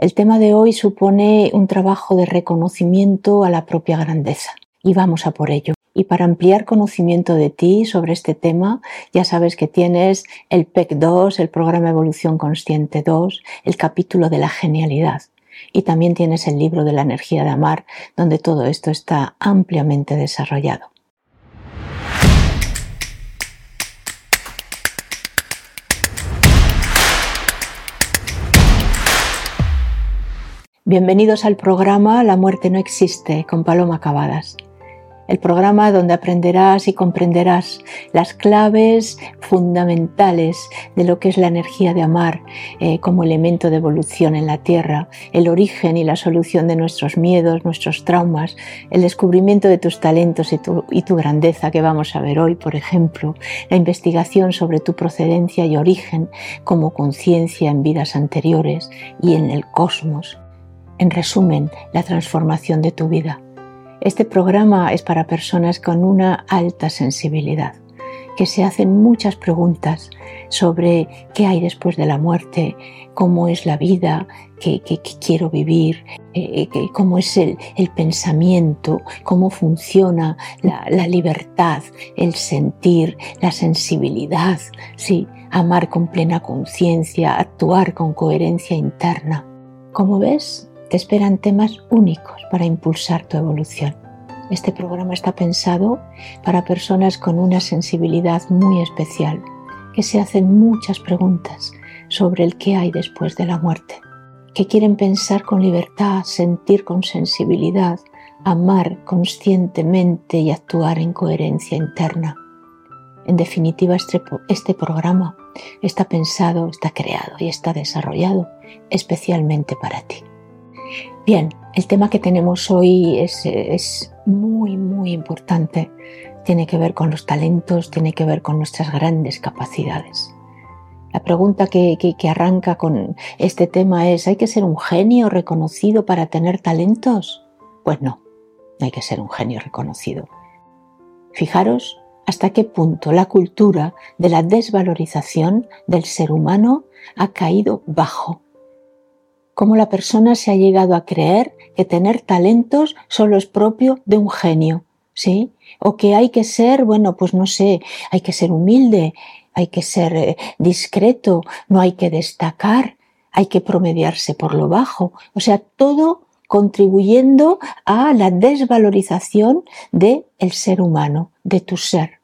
El tema de hoy supone un trabajo de reconocimiento a la propia grandeza y vamos a por ello. Y para ampliar conocimiento de ti sobre este tema, ya sabes que tienes el PEC 2, el Programa Evolución Consciente 2, el capítulo de la genialidad. Y también tienes el libro de la energía de amar, donde todo esto está ampliamente desarrollado. Bienvenidos al programa La muerte no existe con Paloma Cavadas el programa donde aprenderás y comprenderás las claves fundamentales de lo que es la energía de amar eh, como elemento de evolución en la Tierra, el origen y la solución de nuestros miedos, nuestros traumas, el descubrimiento de tus talentos y tu, y tu grandeza que vamos a ver hoy, por ejemplo, la investigación sobre tu procedencia y origen como conciencia en vidas anteriores y en el cosmos. En resumen, la transformación de tu vida. Este programa es para personas con una alta sensibilidad, que se hacen muchas preguntas sobre qué hay después de la muerte, cómo es la vida, qué, quiero vivir, eh, cómo es el, pensamiento, cómo funciona la, la, libertad, el sentir, la sensibilidad, sí, amar con plena conciencia, actuar con coherencia interna. Como ves, te esperan temas únicos para impulsar tu evolución. Este programa está pensado para personas con una sensibilidad muy especial, que se hacen muchas preguntas sobre el qué hay después de la muerte, que quieren pensar con libertad, sentir con sensibilidad, amar conscientemente y actuar en coherencia interna. En definitiva, este, este programa está pensado, está creado y está desarrollado especialmente para ti. Bien, el tema que tenemos hoy es, muy, muy importante. Tiene que ver con los talentos, tiene que ver con nuestras grandes capacidades. La pregunta que, que, arranca con este tema es, ¿hay que ser un genio reconocido para tener talentos? Pues no, no hay que ser un genio reconocido. Fijaros hasta qué punto la cultura de la desvalorización del ser humano ha caído bajo cómo la persona se ha llegado a creer que tener talentos solo es propio de un genio, ¿sí? O que hay que ser, bueno, pues no sé, hay que ser humilde, hay que ser eh, discreto, no hay que destacar, hay que promediarse por lo bajo. O sea, todo contribuyendo a la desvalorización del el ser humano, de tu ser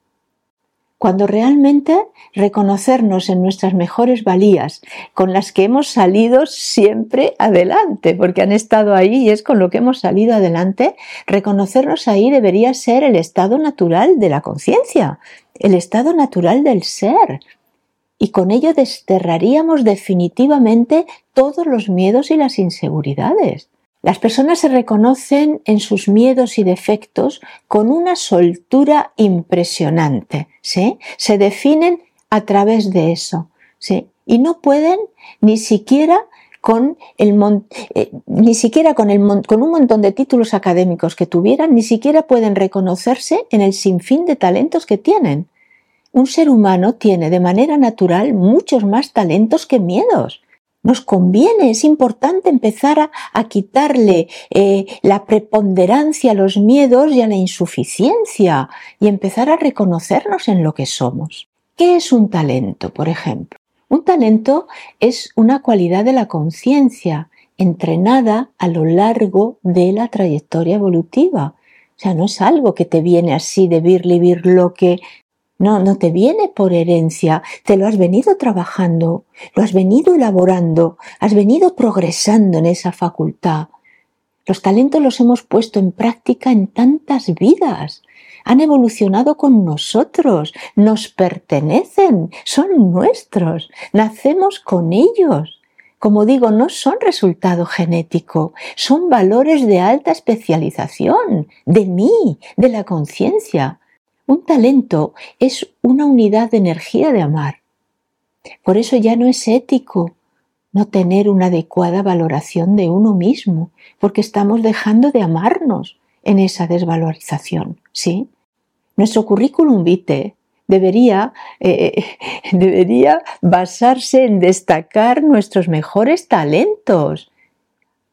cuando realmente reconocernos en nuestras mejores valías, con las que hemos salido siempre adelante, porque han estado ahí y es con lo que hemos salido adelante, reconocernos ahí debería ser el estado natural de la conciencia, el estado natural del ser. Y con ello desterraríamos definitivamente todos los miedos y las inseguridades. Las personas se reconocen en sus miedos y defectos con una soltura impresionante, ¿sí? Se definen a través de eso, ¿sí? Y no pueden ni siquiera con el eh, ni siquiera con, el con un montón de títulos académicos que tuvieran, ni siquiera pueden reconocerse en el sinfín de talentos que tienen. Un ser humano tiene de manera natural muchos más talentos que miedos nos conviene, es importante empezar a, quitarle eh, la preponderancia a los miedos y a la insuficiencia y empezar a reconocernos en lo que somos. ¿Qué es un talento, por ejemplo? Un talento es una cualidad de la conciencia entrenada a lo largo de la trayectoria evolutiva. O sea, no es algo que te viene así de vir lo que no, no te viene por herencia, te lo has venido trabajando, lo has venido elaborando, has venido progresando en esa facultad. Los talentos los hemos puesto en práctica en tantas vidas. Han evolucionado con nosotros, nos pertenecen, son nuestros, nacemos con ellos. Como digo, no son resultado genético, son valores de alta especialización, de mí, de la conciencia. Un talento es una unidad de energía de amar. Por eso ya no es ético no tener una adecuada valoración de uno mismo, porque estamos dejando de amarnos en esa desvalorización, ¿sí? Nuestro currículum vitae debería, eh, debería basarse en destacar nuestros mejores talentos,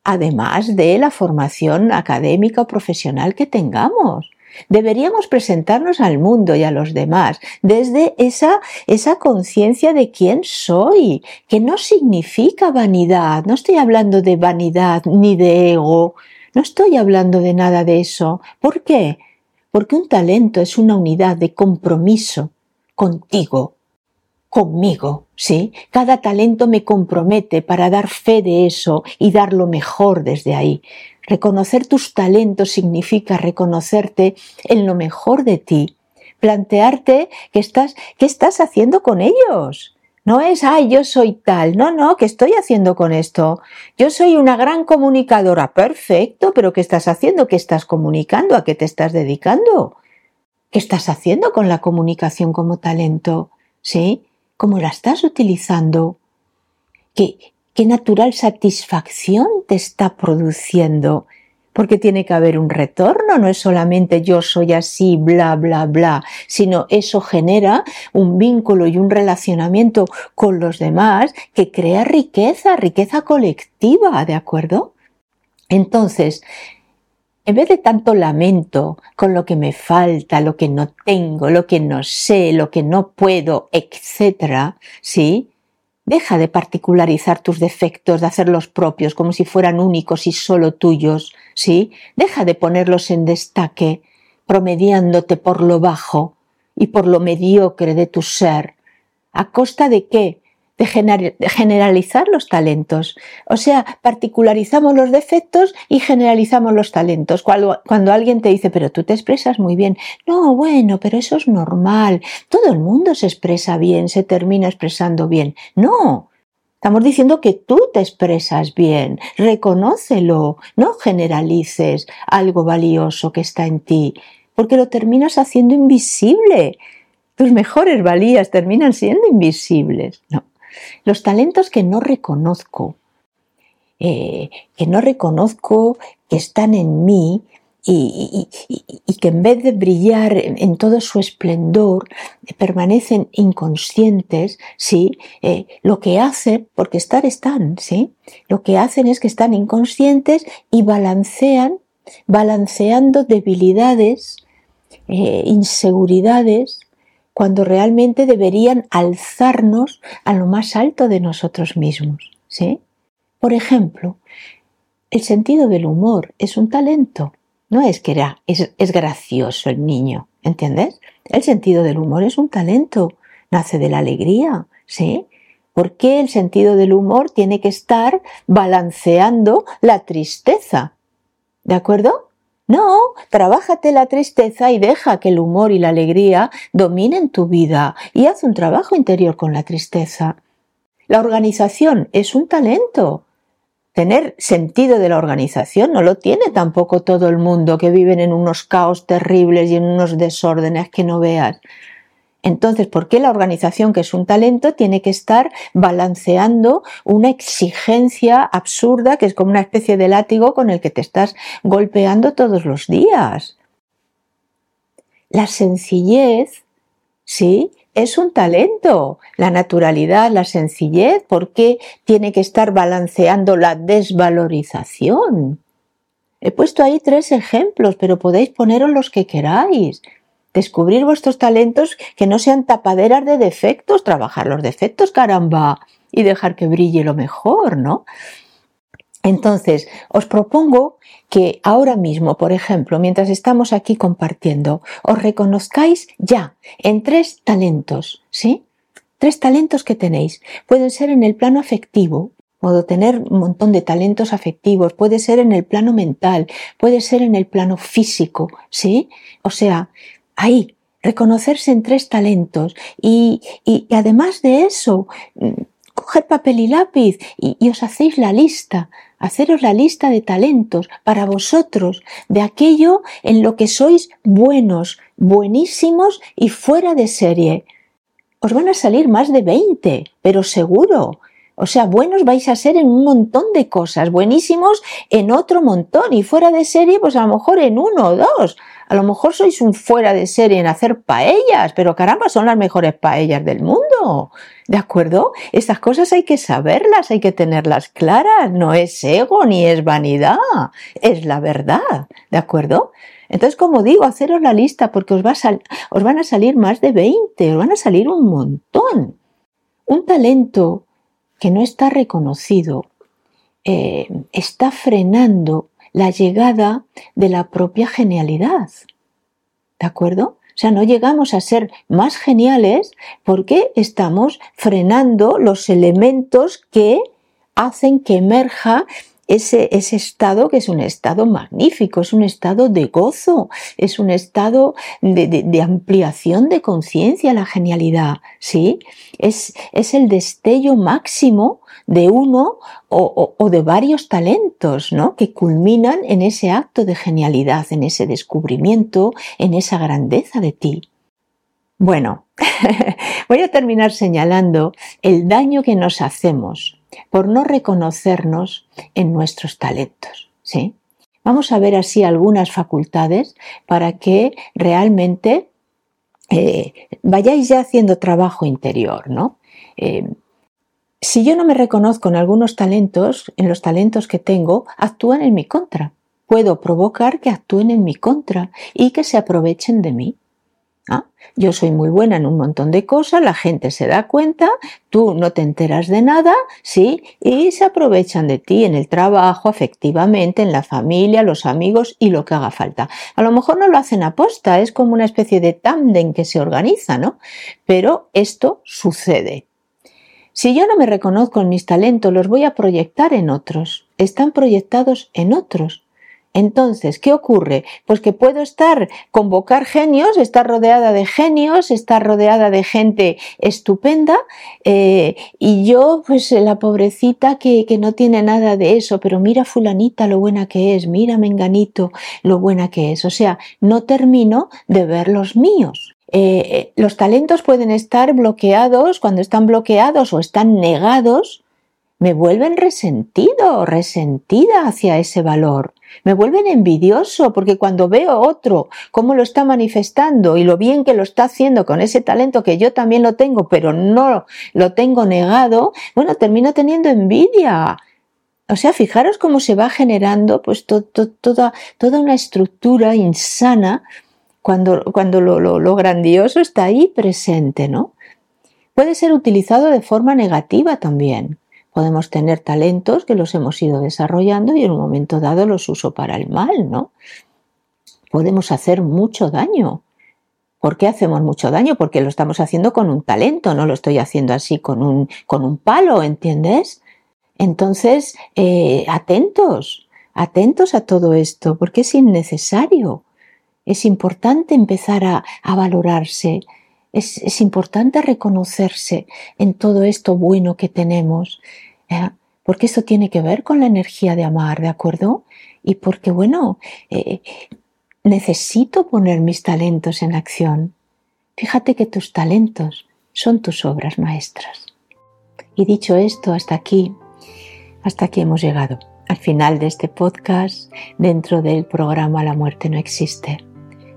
además de la formación académica o profesional que tengamos. Deberíamos presentarnos al mundo y a los demás desde esa, esa conciencia de quién soy, que no significa vanidad. No estoy hablando de vanidad ni de ego. No estoy hablando de nada de eso. ¿Por qué? Porque un talento es una unidad de compromiso contigo, conmigo, ¿sí? Cada talento me compromete para dar fe de eso y dar lo mejor desde ahí. Reconocer tus talentos significa reconocerte en lo mejor de ti, plantearte qué estás, qué estás haciendo con ellos. No es, ay, yo soy tal. No, no, ¿qué estoy haciendo con esto? Yo soy una gran comunicadora. Perfecto, pero ¿qué estás haciendo? ¿Qué estás comunicando? ¿A qué te estás dedicando? ¿Qué estás haciendo con la comunicación como talento? ¿Sí? ¿Cómo la estás utilizando? ¿Qué, qué natural satisfacción te está produciendo? porque tiene que haber un retorno, no es solamente yo soy así, bla, bla, bla, sino eso genera un vínculo y un relacionamiento con los demás que crea riqueza, riqueza colectiva, ¿de acuerdo? Entonces, en vez de tanto lamento con lo que me falta, lo que no tengo, lo que no sé, lo que no puedo, etcétera, ¿sí? Deja de particularizar tus defectos, de hacerlos propios como si fueran únicos y solo tuyos, ¿sí? Deja de ponerlos en destaque, promediándote por lo bajo y por lo mediocre de tu ser. ¿A costa de qué? De generalizar los talentos. O sea, particularizamos los defectos y generalizamos los talentos. Cuando, cuando, alguien te dice, pero tú te expresas muy bien, no, bueno, pero eso es normal. Todo el mundo se expresa bien, se termina expresando bien. No. Estamos diciendo que tú te expresas bien, reconócelo, no generalices algo valioso que está en ti, porque lo terminas haciendo invisible. Tus mejores valías terminan siendo invisibles. No. Los talentos que no reconozco, eh, que no reconozco que están en mí y, que en vez de brillar en, todo su esplendor, permanecen inconscientes, ¿sí? Eh, lo que hacen, porque estar están, ¿sí? Lo que hacen es que están inconscientes y balancean, balanceando debilidades, eh, inseguridades, cuando realmente deberían alzarnos a lo más alto de nosotros mismos. ¿sí? Por ejemplo, el sentido del humor es un talento. No es que era, es, gracioso el niño, ¿entiendes? El sentido del humor es un talento, nace de la alegría, ¿sí? ¿Por qué el sentido del humor tiene que estar balanceando la tristeza? ¿De acuerdo? No, trabájate la tristeza y deja que el humor y la alegría dominen tu vida y haz un trabajo interior con la tristeza. La organización es un talento. Tener sentido de la organización no lo tiene tampoco todo el mundo que viven en unos caos terribles y en unos desórdenes que no veas. Entonces, ¿por qué la organización, que es un talento, tiene que estar balanceando una exigencia absurda que es como una especie de látigo con el que te estás golpeando todos los días? La sencillez, ¿sí? Es un talento. La naturalidad, la sencillez, ¿por qué tiene que estar balanceando la desvalorización? He puesto ahí tres ejemplos, pero podéis poneros los que queráis descubrir vuestros talentos que no sean tapaderas de defectos, trabajar los defectos, caramba, y dejar que brille lo mejor, ¿no? Entonces, os propongo que ahora mismo, por ejemplo, mientras estamos aquí compartiendo, os reconozcáis ya en tres talentos, ¿sí? Tres talentos que tenéis. Pueden ser en el plano afectivo, puedo tener un montón de talentos afectivos, puede ser en el plano mental, puede ser en el plano físico, ¿sí? O sea, ahí, reconocerse en tres talentos y, además de eso, mm, coger papel y lápiz y, y, os hacéis la lista, haceros la lista de talentos para vosotros, de aquello en lo que sois buenos, buenísimos y fuera de serie. Os van a salir más de 20, pero seguro. O sea, buenos vais a ser en un montón de cosas, buenísimos en otro montón y fuera de serie, pues a lo mejor en uno o dos. A lo mejor sois un fuera de serie en hacer paellas, pero caramba, son las mejores paellas del mundo. ¿De acuerdo? Estas cosas hay que saberlas, hay que tenerlas claras. No es ego ni es vanidad, es la verdad. ¿De acuerdo? Entonces, como digo, haceros la lista porque os, va os van a salir más de 20, os van a salir un montón. Un talento que no está reconocido eh, está frenando la llegada de la propia genialidad. ¿De acuerdo? O sea, no llegamos a ser más geniales porque estamos frenando los elementos que hacen que emerja ese, ese, estado que es un estado magnífico, es un estado de gozo, es un estado de, ampliación de conciencia, la genialidad, ¿sí? Es, es el destello máximo de uno o, de varios talentos, ¿no? Que culminan en ese acto de genialidad, en ese descubrimiento, en esa grandeza de ti. Bueno, voy a terminar señalando el daño que nos hacemos por no reconocernos en nuestros talentos, ¿sí? Vamos a ver así algunas facultades para que realmente eh, vayáis ya haciendo trabajo interior, ¿no? Eh, si yo no me reconozco en algunos talentos, en los talentos que tengo, actúan en mi contra. Puedo provocar que actúen en mi contra y que se aprovechen de mí. Yo soy muy buena en un montón de cosas, la gente se da cuenta, tú no te enteras de nada, ¿sí? Y se aprovechan de ti en el trabajo, efectivamente, en la familia, los amigos y lo que haga falta. A lo mejor no lo hacen aposta, es como una especie de tándem que se organiza, ¿no? Pero esto sucede. Si yo no me reconozco en mis talentos, los voy a proyectar en otros. Están proyectados en otros. Entonces, ¿qué ocurre? Pues que puedo estar, convocar genios, estar rodeada de genios, estar rodeada de gente estupenda, eh, y yo, pues la pobrecita que, que, no tiene nada de eso, pero mira fulanita lo buena que es, mira menganito lo buena que es. O sea, no termino de ver los míos. Eh, los talentos pueden estar bloqueados, cuando están bloqueados o están negados, me vuelven resentido, resentida hacia ese valor. Me vuelven envidioso porque cuando veo otro cómo lo está manifestando y lo bien que lo está haciendo con ese talento que yo también lo tengo, pero no lo tengo negado, bueno, termino teniendo envidia. O sea, fijaros cómo se va generando pues toda, toda una estructura insana cuando, cuando lo, lo, grandioso está ahí presente, ¿no? Puede ser utilizado de forma negativa también. Podemos tener talentos que los hemos ido desarrollando y en un momento dado los uso para el mal, ¿no? Podemos hacer mucho daño. ¿Por qué hacemos mucho daño? Porque lo estamos haciendo con un talento, no lo estoy haciendo así con un, con un palo, ¿entiendes? Entonces, eh, atentos, atentos a todo esto, porque es innecesario. Es importante empezar a, valorarse, es, importante reconocerse en todo esto bueno que tenemos, ¿eh? porque esto tiene que ver con la energía de amar, ¿de acuerdo? Y porque, bueno, eh, necesito poner mis talentos en acción. Fíjate que tus talentos son tus obras maestras. Y dicho esto, hasta aquí, hasta aquí hemos llegado, al final de este podcast, dentro del programa La muerte no existe.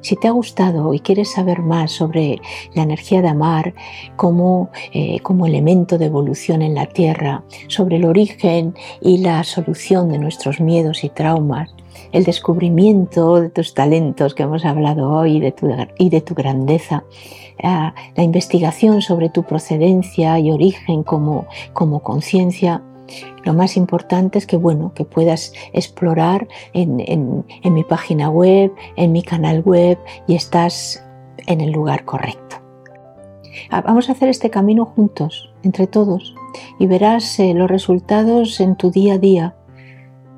Si te ha gustado y quieres saber más sobre la energía de amar como, eh, como elemento de evolución en la Tierra, sobre el origen y la solución de nuestros miedos y traumas, el descubrimiento de tus talentos que hemos hablado hoy de tu, y de tu grandeza, ah, la investigación sobre tu procedencia y origen como, como conciencia, lo más importante es que, bueno, que puedas explorar en, mi página web, en mi canal web y estás en el lugar correcto. Ah, vamos a hacer este camino juntos, entre todos, y verás eh, los resultados en tu día a día.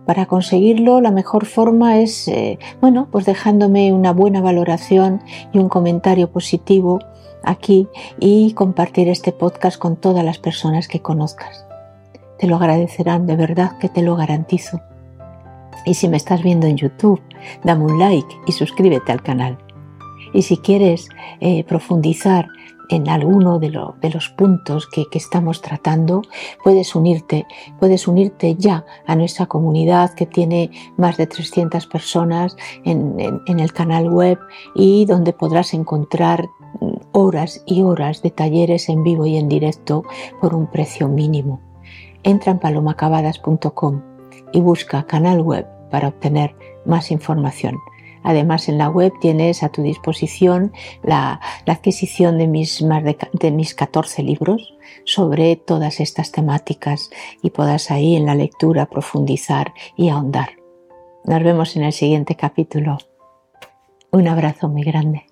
Para conseguirlo, la mejor forma es, eh, bueno, pues dejándome una buena valoración y un comentario positivo aquí y compartir este podcast con todas las personas que conozcas te lo agradecerán, de verdad que te lo garantizo. Y si me estás viendo en YouTube, dame un like y suscríbete al canal. Y si quieres eh, profundizar en alguno de, los puntos que, estamos tratando, puedes unirte, puedes unirte ya a nuestra comunidad que tiene más de 300 personas en, en el canal web y donde podrás encontrar horas y horas de talleres en vivo y en directo por un precio mínimo. Entra en palomacabadas.com y busca canal web para obtener más información. Además, en la web tienes a tu disposición la, adquisición de mis, de, mis 14 libros sobre todas estas temáticas y puedas ahí en la lectura profundizar y ahondar. Nos vemos en el siguiente capítulo. Un abrazo muy grande.